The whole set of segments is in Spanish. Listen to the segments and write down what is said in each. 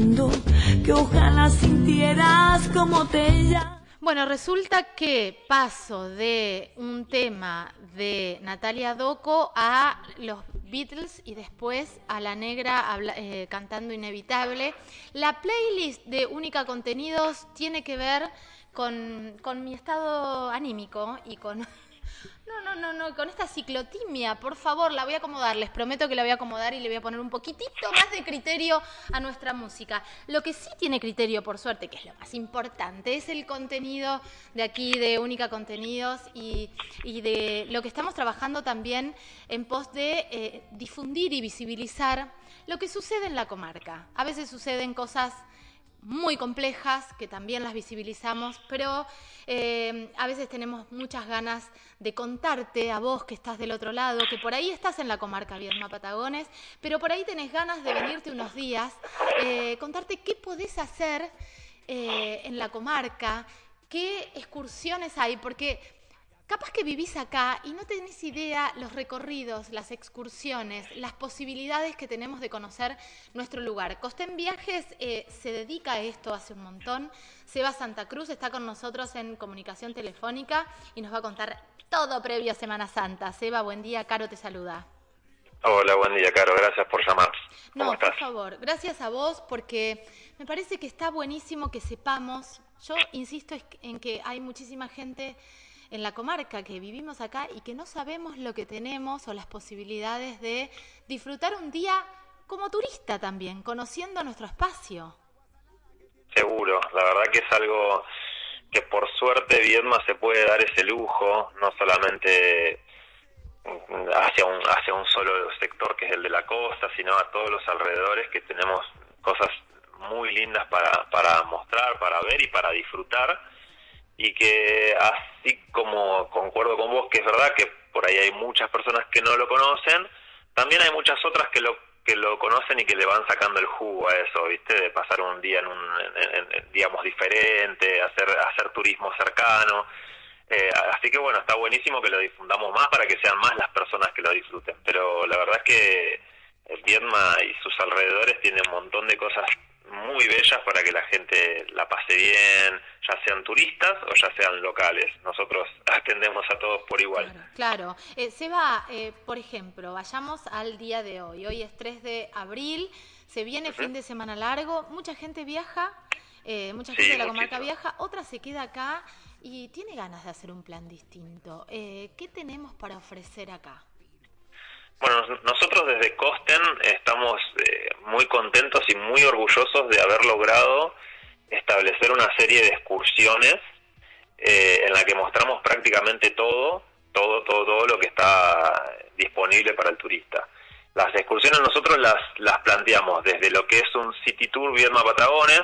esperando que ojalá sintieras como te. Bueno, resulta que paso de un tema de Natalia Doco a los Beatles y después a la negra eh, cantando Inevitable. La playlist de Única Contenidos tiene que ver con, con mi estado anímico y con no, no, no, no, con esta ciclotimia, por favor, la voy a acomodar, les prometo que la voy a acomodar y le voy a poner un poquitito más de criterio a nuestra música. Lo que sí tiene criterio, por suerte, que es lo más importante, es el contenido de aquí, de Única Contenidos y, de lo que estamos trabajando también en pos de eh, difundir y visibilizar lo que sucede en la comarca. A veces suceden cosas muy complejas que también las visibilizamos, pero eh, a veces tenemos muchas ganas de contarte a vos que estás del otro lado, que por ahí estás en la comarca Viedma Patagones, pero por ahí tenés ganas de venirte unos días, eh, contarte qué podés hacer eh, en la comarca, qué excursiones hay, porque Capaz que vivís acá y no tenés idea los recorridos, las excursiones, las posibilidades que tenemos de conocer nuestro lugar. Costén Viajes eh, se dedica a esto hace un montón. Seba Santa Cruz está con nosotros en comunicación telefónica y nos va a contar todo previo a Semana Santa. Seba, buen día. Caro te saluda. Hola, buen día, Caro. Gracias por llamar. no, por favor. Gracias a vos porque me parece que está buenísimo que sepamos. Yo insisto en que hay muchísima gente en la comarca que vivimos acá y que no sabemos lo que tenemos o las posibilidades de disfrutar un día como turista también, conociendo nuestro espacio. Seguro, la verdad que es algo que por suerte Viedma se puede dar ese lujo, no solamente hacia un, hacia un solo sector que es el de la costa, sino a todos los alrededores que tenemos cosas muy lindas para, para mostrar, para ver y para disfrutar y que así como concuerdo con vos que es verdad que por ahí hay muchas personas que no lo conocen, también hay muchas otras que lo que lo conocen y que le van sacando el jugo a eso, ¿viste? De pasar un día en un, digamos, diferente, hacer, hacer turismo cercano. Eh, así que bueno, está buenísimo que lo difundamos más para que sean más las personas que lo disfruten. Pero la verdad es que Viedma y sus alrededores tienen un montón de cosas muy bellas para que la gente la pase bien, ya sean turistas o ya sean locales. Nosotros atendemos a todos por igual. Claro. Eh, Seba, eh, por ejemplo, vayamos al día de hoy. Hoy es 3 de abril, se viene fin de semana largo, mucha gente viaja, eh, mucha gente de la comarca viaja, otra se queda acá y tiene ganas de hacer un plan distinto. Eh, ¿Qué tenemos para ofrecer acá? Bueno, nosotros desde Costen estamos eh, muy contentos y muy orgullosos de haber logrado establecer una serie de excursiones eh, en la que mostramos prácticamente todo, todo, todo, todo lo que está disponible para el turista. Las excursiones nosotros las, las planteamos desde lo que es un City Tour Viedma Patagones,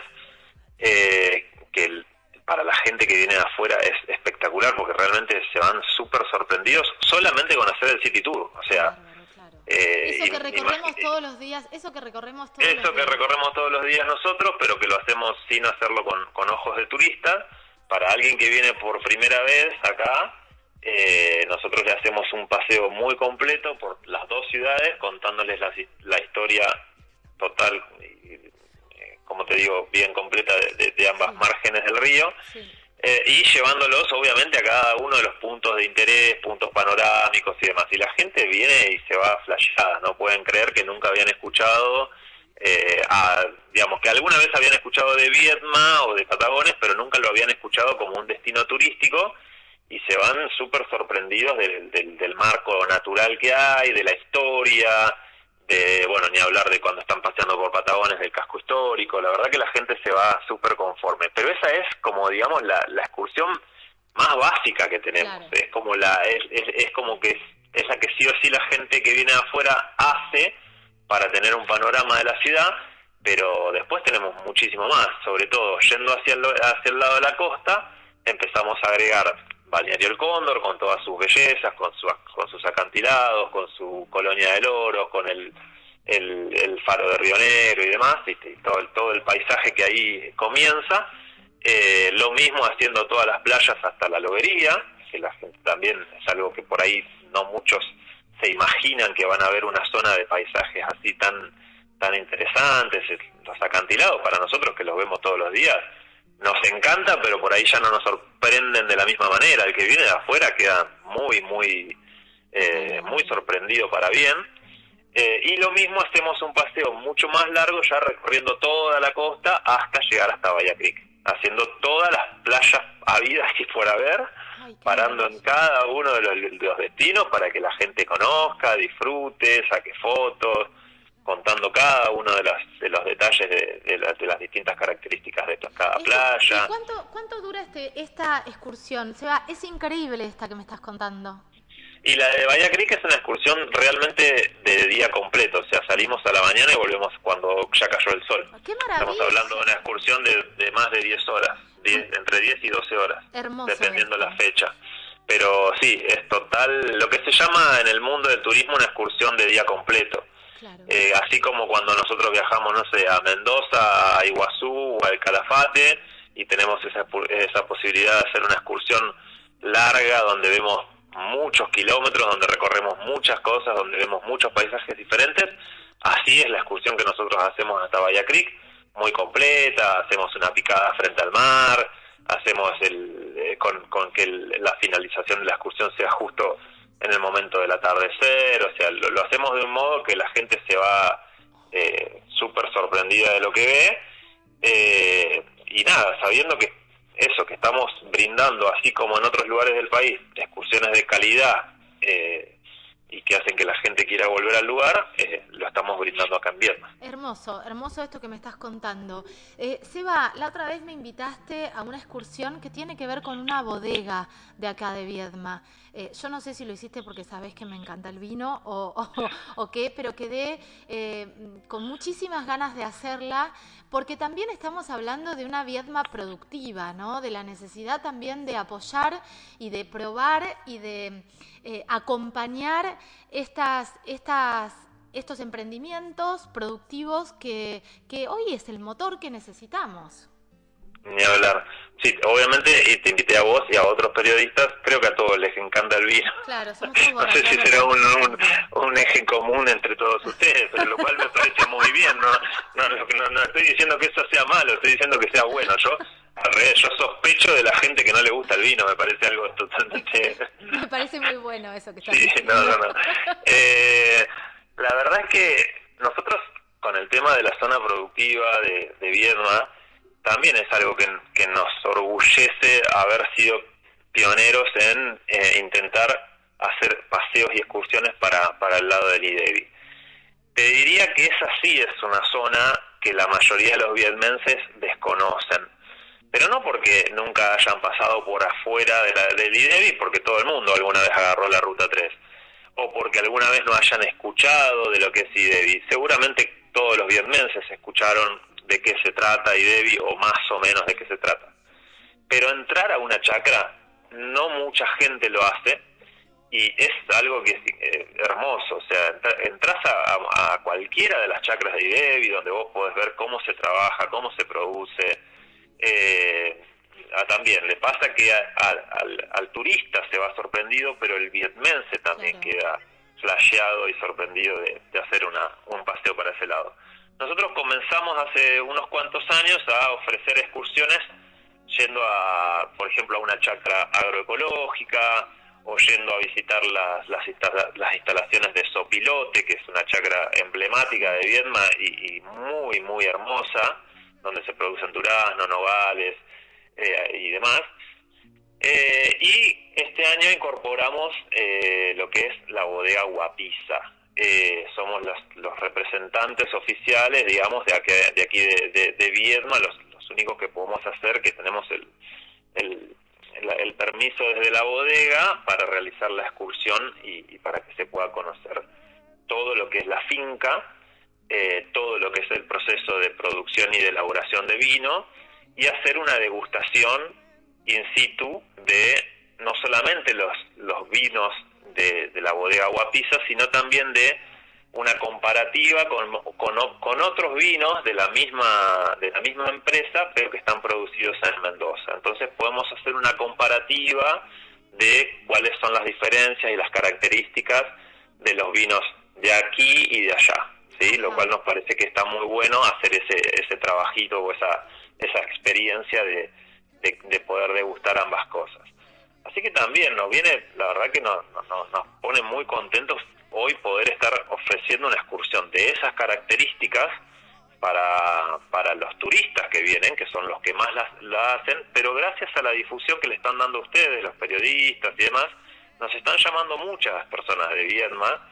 eh, que para la gente que viene de afuera es espectacular porque realmente se van súper sorprendidos solamente con hacer el City Tour. O sea, eh, eso que recorremos todos los días, eso que recorremos todos eso que recorremos todos los días nosotros, pero que lo hacemos sin hacerlo con, ojos de turista. Para alguien que viene por primera vez acá, eh, nosotros le hacemos un paseo muy completo por las dos ciudades, contándoles la, la historia total, eh, como te digo, bien completa de, ambas márgenes del río. Sí. Eh, y llevándolos obviamente a cada uno de los puntos de interés, puntos panorámicos y demás. Y la gente viene y se va flasheada, no pueden creer que nunca habían escuchado, eh, a, digamos que alguna vez habían escuchado de Vietma o de Patagones, pero nunca lo habían escuchado como un destino turístico y se van súper sorprendidos del, del marco natural que hay, de la historia, de, bueno, ni hablar de cuando están paseando por Patagones del casco histórico, la verdad que la gente se va súper conforme, pero esa es como, digamos, la, la excursión más básica que tenemos, es como la, es, es, como que es, la que sí o sí la gente que viene de afuera hace para tener un panorama de la ciudad, pero después tenemos muchísimo más, sobre todo yendo hacia el, hacia el lado de la costa, empezamos a agregar Balneario El Cóndor, con todas sus bellezas, con, su, con sus acantilados, con su colonia del oro, con el, faro de Río Negro y demás, y todo, el, todo el paisaje que ahí comienza. Eh, lo mismo haciendo todas las playas hasta la lobería, que la gente también es algo que por ahí no muchos se imaginan que van a ver una zona de paisajes así tan tan interesantes, los acantilados para nosotros que los vemos todos los días, nos encanta, pero por ahí ya no nos sorprenden de la misma manera. El que viene de afuera queda muy, muy, eh, muy sorprendido para bien. Eh, y lo mismo hacemos un paseo mucho más largo, ya recorriendo toda la costa hasta llegar hasta Bahía Creek, haciendo todas las playas habidas y por haber, parando en cada uno de los destinos para que la gente conozca, disfrute, saque fotos contando cada uno de, las, de los detalles de, de, las distintas características de cada playa. cuánto, cuánto dura este, esta excursión? Seba, es increíble esta que me estás contando. Y la de Bahía Creek es una excursión realmente de día completo, o sea, salimos a la mañana y volvemos cuando ya cayó el sol. ¡Qué maravilla! Estamos hablando de una excursión de, más de 10 horas, entre 10 y 12 horas, Hermoso dependiendo la fecha. Pero sí, es total, lo que se llama en el mundo del turismo una excursión de día completo eh, así como cuando nosotros viajamos, no sé, a Mendoza, a Iguazú o al Calafate y tenemos esa, esa posibilidad de hacer una excursión larga donde vemos muchos kilómetros, donde recorremos muchas cosas, donde vemos muchos paisajes diferentes. Así es la excursión que nosotros hacemos hasta Bahía Creek, muy completa, hacemos una picada frente al mar, hacemos el, eh, con, con que la finalización de la excursión sea justo en el momento del atardecer, o sea, lo, hacemos de un modo que la gente se va eh, súper sorprendida de lo que ve, eh, y nada, sabiendo que eso, que estamos brindando, así como en otros lugares del país, excursiones de calidad, eh, y que hacen que la gente quiera volver al lugar, eh, lo estamos brindando acá en Viedma. Hermoso, hermoso esto que me estás contando. Eh, Seba, la otra vez me invitaste a una excursión que tiene que ver con una bodega de acá de Viedma. Eh, yo no sé si lo hiciste porque sabes que me encanta el vino o, qué, pero quedé eh, con muchísimas ganas de hacerla porque también estamos hablando de una Viedma productiva, ¿no? De la necesidad también de apoyar y de probar y de eh, acompañar estas, estos emprendimientos productivos que hoy es el motor que necesitamos. Ni hablar. Sí, obviamente, y te invité a vos y a otros periodistas, creo que a todos les encanta el vino. Claro, No sé si será un, un, eje común entre todos ustedes, pero lo cual me parece muy bien. No, no, no, estoy diciendo que eso sea malo, estoy diciendo que sea bueno. Yo, al revés, yo sospecho de la gente que no le gusta el vino, me parece algo totalmente... me parece muy bueno eso que estás sí, diciendo. No, no, no. Eh, la verdad es que nosotros, con el tema de la zona productiva de, de Viedma, también es algo que, nos orgullece haber sido pioneros en eh, intentar hacer paseos y excursiones para, para el lado del IDEBI. Te diría que esa sí es una zona que la mayoría de los vietmenses desconocen, pero no porque nunca hayan pasado por afuera de la, del IDEBI, porque todo el mundo alguna vez agarró la Ruta 3, o porque alguna vez no hayan escuchado de lo que es IDEBI. Seguramente todos los vietmenses escucharon de qué se trata y Debbie, o más o menos de qué se trata. Pero entrar a una chacra, no mucha gente lo hace, y es algo que es eh, hermoso, o sea, entras a, cualquiera de las chacras de Debbie, donde vos podés ver cómo se trabaja, cómo se produce, eh, también le pasa que al, turista se va sorprendido, pero el vietmense también queda flasheado y sorprendido de, de hacer una, un paseo para ese lado. Nosotros comenzamos hace unos cuantos años a ofrecer excursiones yendo a, por ejemplo, a una chacra agroecológica o yendo a visitar las, las, instalaciones de Sopilote, que es una chacra emblemática de Viedma y, muy, muy hermosa, donde se producen duraznos, nogales eh, y demás. Eh, y este año incorporamos eh, lo que es la bodega Guapiza, eh, somos los, los, representantes oficiales, digamos, de aquí de, aquí de, de, Viedma, los, los, únicos que podemos hacer, que tenemos el, el, permiso desde la bodega para realizar la excursión y, para que se pueda conocer todo lo que es la finca, eh, todo lo que es el proceso de producción y de elaboración de vino y hacer una degustación in situ de no solamente los, los vinos de, la bodega Guapiza, sino también de una comparativa con, con, otros vinos de la misma de la misma empresa pero que están producidos en Mendoza entonces podemos hacer una comparativa de cuáles son las diferencias y las características de los vinos de aquí y de allá ¿sí? Lo cual nos parece que está muy bueno hacer ese, ese trabajito o esa, esa experiencia de, de, poder degustar ambas cosas. Así que también nos viene, la verdad que nos, nos, nos pone muy contentos hoy poder estar ofreciendo una excursión de esas características para, para los turistas que vienen, que son los que más la, hacen, pero gracias a la difusión que le están dando ustedes, los periodistas y demás, nos están llamando muchas personas de Viedma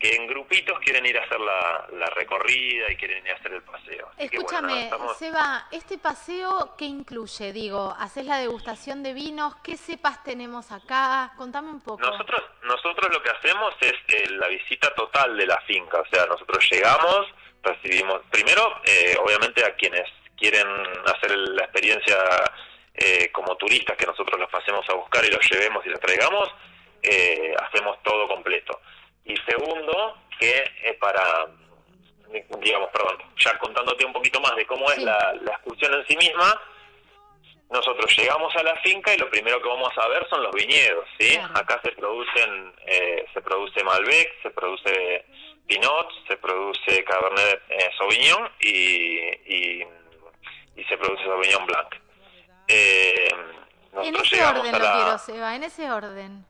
que en grupitos quieren ir a hacer la, recorrida y quieren ir a hacer el paseo. Escúchame, Seba, ¿este paseo qué incluye? Digo, ¿haces la degustación de vinos? ¿Qué cepas tenemos acá? Contame un poco. Nosotros, nosotros lo que hacemos es eh, la visita total de la finca, o sea, nosotros llegamos, recibimos, primero, eh, obviamente a quienes quieren hacer la experiencia eh, como turistas, que nosotros los pasemos a buscar y los llevemos y los traigamos, hacemos todo completo y segundo, que es para, digamos, perdón, ya contándote un poquito más de cómo es la, excursión en sí misma, nosotros llegamos a la finca y lo primero que vamos a ver son los viñedos, ¿sí? Acá se producen, eh, se produce Malbec, se produce Pinot, se produce Cabernet eh, Sauvignon y, y, se produce Sauvignon Blanc. Eh, en ese orden lo quiero, Seba, en ese orden.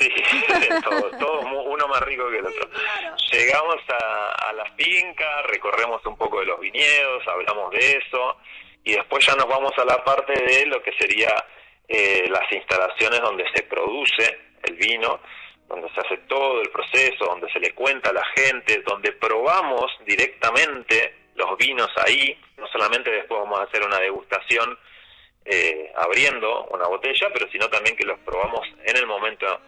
Sí, todo, uno más rico que el otro. Llegamos a, la finca, recorremos un poco de los viñedos, hablamos de eso y después ya nos vamos a la parte de lo que sería eh, las instalaciones donde se produce el vino, donde se hace todo el proceso, donde se le cuenta a la gente, donde probamos directamente los vinos ahí, no solamente después vamos a hacer una degustación eh, abriendo una botella, pero sino también que los probamos en el momento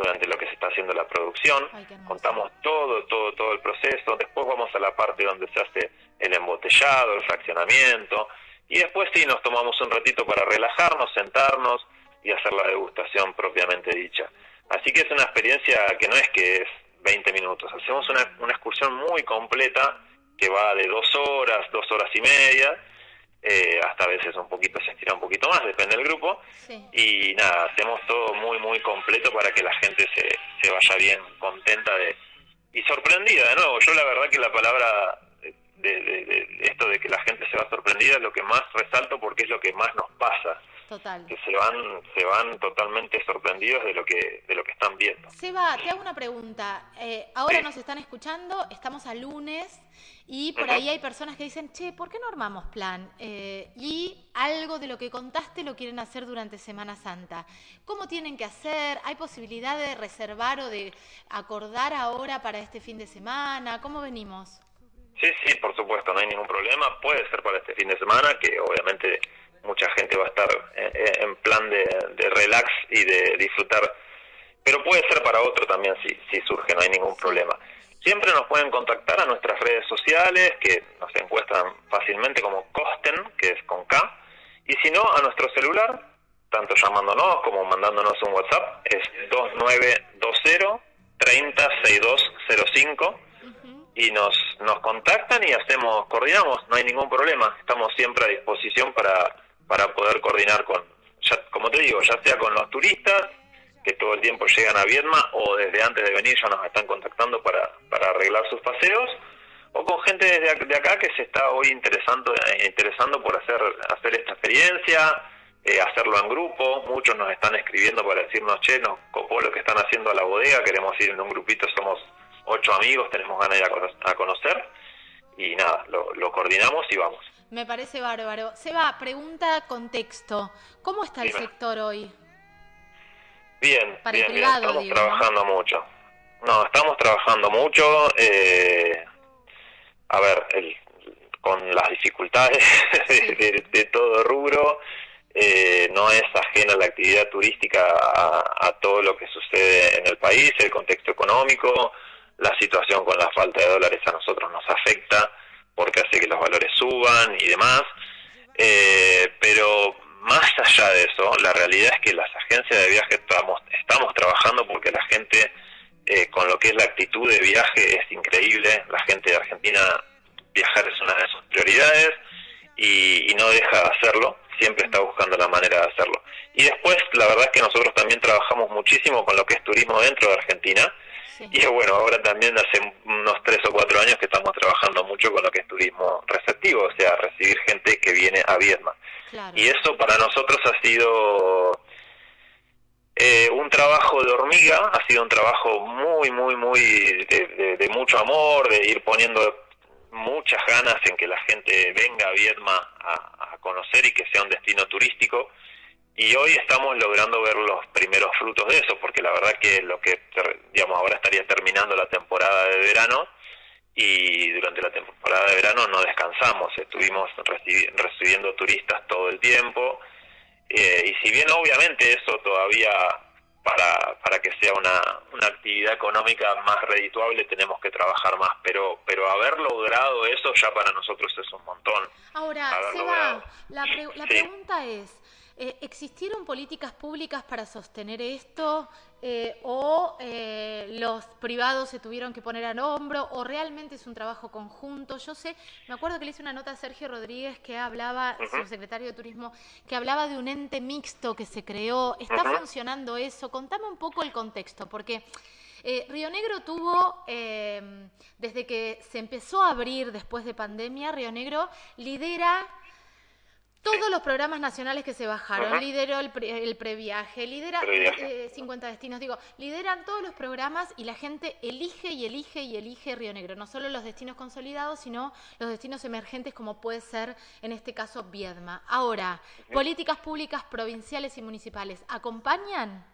durante lo que se está haciendo la producción, contamos todo, todo, todo el proceso, después vamos a la parte donde se hace el embotellado, el fraccionamiento, y después sí nos tomamos un ratito para relajarnos, sentarnos y hacer la degustación propiamente dicha. Así que es una experiencia que no es que es 20 minutos, hacemos una, una excursión muy completa que va de dos horas, dos horas y media, eh, hasta a veces un poquito se estira un poquito más, depende del grupo. Y nada, hacemos todo muy, muy completo para que la gente se, se vaya bien contenta de y sorprendida de nuevo. Yo la verdad que la palabra de, de, esto de que la gente se va sorprendida es lo que más resalto porque es lo que más nos pasa. Total. Que se van, se van totalmente sorprendidos de lo que, de lo que están viendo. Seba, te hago una pregunta. Eh, ahora nos están escuchando, estamos a lunes y por ahí hay personas que dicen, che, ¿por qué no armamos plan? Eh, y algo de lo que contaste lo quieren hacer durante Semana Santa. ¿Cómo tienen que hacer? ¿Hay posibilidad de reservar o de acordar ahora para este fin de semana? ¿Cómo venimos? Sí, sí, por supuesto, no hay ningún problema. Puede ser para este fin de semana, que obviamente mucha gente va a estar en, plan de, relax y de disfrutar, pero puede ser para otro también si, si surge, no hay ningún problema. Siempre nos pueden contactar a nuestras redes sociales, que nos encuentran fácilmente como Costen, que es con K, y si no, a nuestro celular, tanto llamándonos como mandándonos un WhatsApp, es 2920 306205 y nos, nos contactan y hacemos, coordinamos, no hay ningún problema, estamos siempre a disposición para para poder coordinar con, ya, como te digo, ya sea con los turistas que todo el tiempo llegan a Viedma o desde antes de venir ya nos están contactando para, para arreglar sus paseos o con gente desde de acá que se está hoy interesando eh, interesando por hacer hacer esta experiencia eh, hacerlo en grupo. Muchos nos están escribiendo para decirnos che nos copó lo que están haciendo a la bodega queremos ir en un grupito somos ocho amigos tenemos ganas de ir a, conocer y nada lo, lo coordinamos y vamos me parece bárbaro. Seba, pregunta contexto. ¿Cómo está el sector hoy? Bien, bien, Estamos trabajando mucho. No, estamos trabajando mucho. Eh, a ver, con las dificultades de, todo rubro, eh, no es ajena la actividad turística a, a, todo lo que sucede en el país, el contexto económico, la situación con la falta de dólares a nosotros nos afecta porque hace los valores suban y demás. Eh, pero más allá de eso, la realidad es que las agencias de viaje estamos, estamos trabajando porque la gente, eh, con lo que es la actitud de viaje, es increíble. La gente de Argentina, viajar es una de sus prioridades y, y no deja de hacerlo, siempre está buscando la manera de hacerlo. Y después, la verdad es que nosotros también trabajamos muchísimo con lo que es turismo dentro de Argentina Y bueno, ahora también hace unos tres o cuatro años que estamos trabajando mucho con lo que es turismo receptivo, o sea, recibir gente que viene a Vietnam. Y eso para nosotros ha sido eh, un trabajo de hormiga, ha sido un trabajo muy, muy, muy de, mucho amor, de ir poniendo muchas ganas en que la gente venga a Vietnam a, a conocer y que sea un destino turístico y hoy estamos logrando ver los primeros frutos de eso, porque la verdad que lo que, digamos, ahora estaría terminando la temporada de verano y durante la temporada de verano no descansamos, estuvimos recibiendo turistas todo el tiempo. Eh, y si bien obviamente eso todavía para, para que sea una, una actividad económica más redituable tenemos que trabajar más, pero pero haber logrado eso ya para nosotros es un montón. Ahora, Seba, la, la pregunta es, eh, ¿Existieron políticas públicas para sostener esto? Eh, ¿O eh, los privados se tuvieron que poner al hombro? ¿O realmente es un trabajo conjunto? Yo sé, me acuerdo que le hice una nota a Sergio Rodríguez que hablaba, su secretario de Turismo, que hablaba de un ente mixto que se creó. ¿Está funcionando eso? Contame un poco el contexto, porque... Río Negro tuvo, desde que se empezó a abrir después de pandemia, Río Negro lidera todos los programas nacionales que se bajaron, lideró el, el previaje, lidera 50 eh, destinos, digo, lideran todos los programas y la gente elige y elige y elige Río Negro, no solo los destinos consolidados, sino los destinos emergentes como puede ser en este caso Viedma. Ahora, políticas públicas provinciales y municipales, ¿acompañan?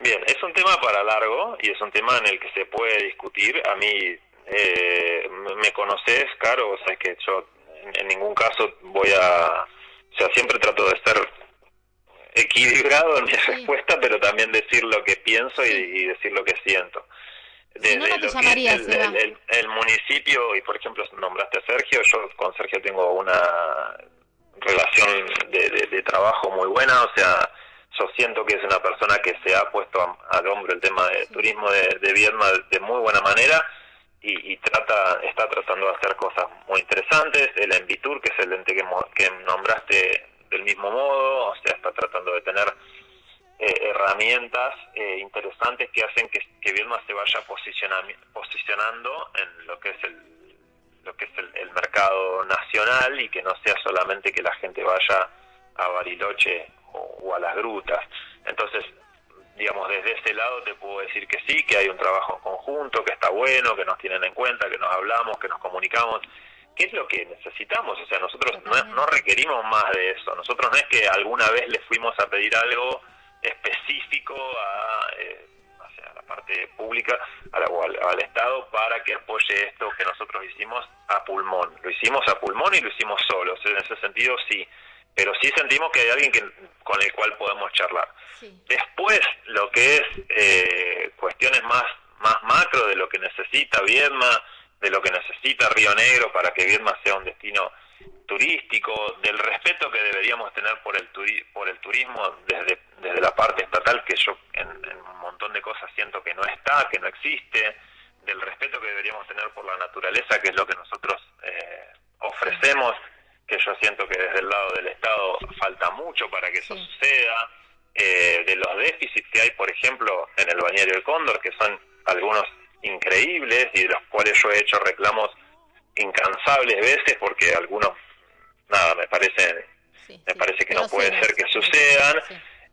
Bien, es un tema para largo y es un tema en el que se puede discutir. A mí eh, me conoces, Caro, o sea que yo en ningún caso voy a, o sea, siempre trato de ser equilibrado en mi respuesta, pero también decir lo que pienso y, decir lo que siento. Desde lo que el, el, municipio, y por ejemplo nombraste a Sergio, yo con Sergio tengo una relación de, de, trabajo muy buena, o sea, yo siento que es una persona que se ha puesto al hombro el tema de turismo de, de de muy buena manera y, trata está tratando de hacer cosas muy interesantes. El Envitur, que es el ente que, que nombraste del mismo modo, o sea, está tratando de tener eh, herramientas eh, interesantes que hacen que, que se vaya posicionando en lo que es el lo que es el, mercado nacional y que no sea solamente que la gente vaya a Bariloche o a las grutas. Entonces, digamos, desde ese lado te puedo decir que sí, que hay un trabajo conjunto, que está bueno, que nos tienen en cuenta, que nos hablamos, que nos comunicamos. ¿Qué es lo que necesitamos? O sea, nosotros no, requerimos más de eso. Nosotros no es que alguna vez le fuimos a pedir algo específico a, eh, la parte pública al, al, Estado para que apoye esto que nosotros hicimos a pulmón. Lo hicimos a pulmón y lo hicimos solos. En ese sentido, sí pero sí sentimos que hay alguien que, con el cual podemos charlar. Después, lo que es eh, cuestiones más, más macro de lo que necesita Viedma, de lo que necesita Río Negro para que Viedma sea un destino turístico, del respeto que deberíamos tener por el, por el turismo desde, desde la parte estatal, que yo en, un montón de cosas siento que no está, que no existe, del respeto que deberíamos tener por la naturaleza, que es lo que nosotros eh, ofrecemos que yo siento que desde el lado del Estado falta mucho para que eso suceda, eh, de los déficits que hay, por ejemplo, en el bañario del Cóndor, que son algunos increíbles y de los cuales yo he hecho reclamos incansables veces porque algunos, nada, me parece, me parece que no puede ser que sucedan.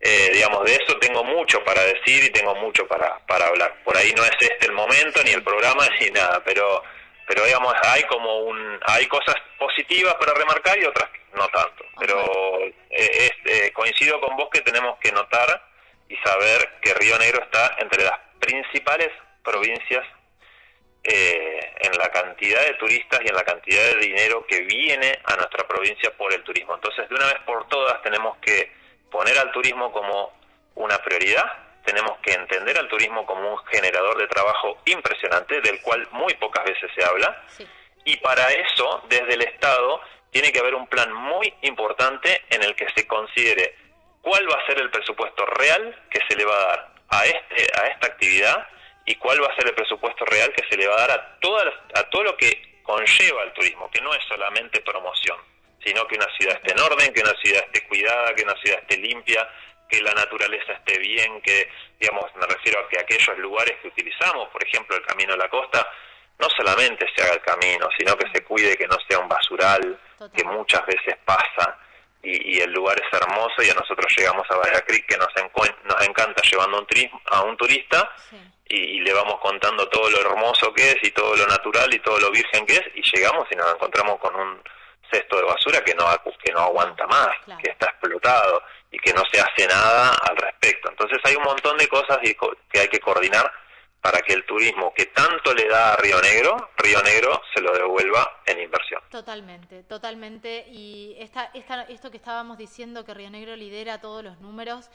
Eh, digamos, de eso tengo mucho para decir y tengo mucho para, para hablar. Por ahí no es este el momento, ni el programa, ni nada, pero pero digamos hay como un hay cosas positivas para remarcar y otras no tanto. Pero eh, este, coincido con vos que tenemos que notar y saber que Río Negro está entre las principales provincias eh, en la cantidad de turistas y en la cantidad de dinero que viene a nuestra provincia por el turismo. Entonces de una vez por todas tenemos que poner al turismo como una prioridad tenemos que entender al turismo como un generador de trabajo impresionante, del cual muy pocas veces se habla, y para eso, desde el Estado, tiene que haber un plan muy importante en el que se considere cuál va a ser el presupuesto real que se le va a dar a, este, a esta actividad y cuál va a ser el presupuesto real que se le va a dar a, todas, a todo lo que conlleva el turismo, que no es solamente promoción, sino que una ciudad esté en orden, que una ciudad esté cuidada, que una ciudad esté limpia, que la naturaleza esté bien, que, digamos, me refiero a que aquellos lugares que utilizamos, por ejemplo, el camino a la costa, no solamente se haga el camino, sino que se cuide que no sea un basural, que muchas veces pasa, y, el lugar es hermoso y a nosotros llegamos a Bahía Creek que nos, nos encanta llevando un a un turista y, le vamos contando todo lo hermoso que es y todo lo natural y todo lo virgen que es y llegamos y nos encontramos con un cesto de basura que no, que no aguanta más, que está explotado y que no se hace nada al respecto. Entonces hay un montón de cosas que hay que coordinar para que el turismo que tanto le da a Río Negro, Río Negro se lo devuelva en inversión. Totalmente, totalmente. Y esta, esta, esto que estábamos diciendo, que Río Negro lidera todos los números,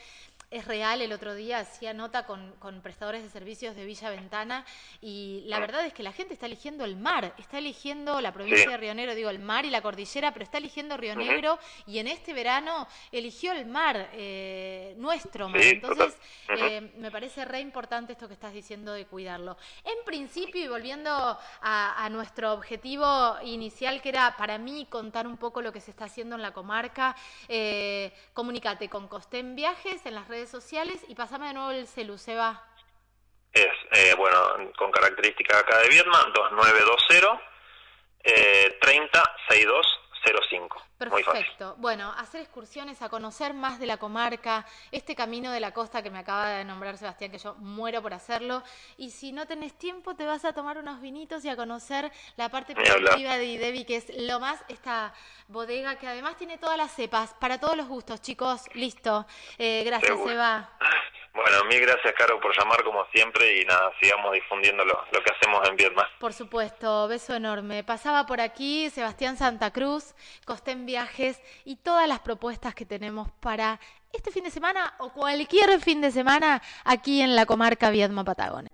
es real. El otro día hacía nota con, con, prestadores de servicios de Villa Ventana y la verdad es que la gente está eligiendo el mar, está eligiendo la provincia de Río Negro, digo el mar y la cordillera, pero está eligiendo Río Negro y en este verano eligió el mar, eh, nuestro mar. Entonces, eh, me parece re importante esto que estás diciendo de cuidarlo. En principio, y volviendo a, a nuestro objetivo inicial, que era para mí contar un poco lo que se está haciendo en la comarca, eh, comunícate con Costén Viajes en las redes sociales y pasame de nuevo el celu, Seba. Es, eh, bueno, con característica acá de Vietnam, 2920 eh, 306205. Perfecto. Bueno, hacer excursiones, a conocer más de la comarca, este camino de la costa que me acaba de nombrar Sebastián, que yo muero por hacerlo. Y si no tenés tiempo, te vas a tomar unos vinitos y a conocer la parte productiva de Idevi, que es lo más, esta bodega que además tiene todas las cepas, para todos los gustos, chicos. Listo. Eh, gracias, Eva. Bueno, mil gracias, Caro, por llamar como siempre y nada, sigamos difundiendo lo, que hacemos en Vietnam. Por supuesto, beso enorme. Pasaba por aquí Sebastián Santa Cruz, Costén Viajes y todas las propuestas que tenemos para este fin de semana o cualquier fin de semana aquí en la comarca Viedma Patagonia.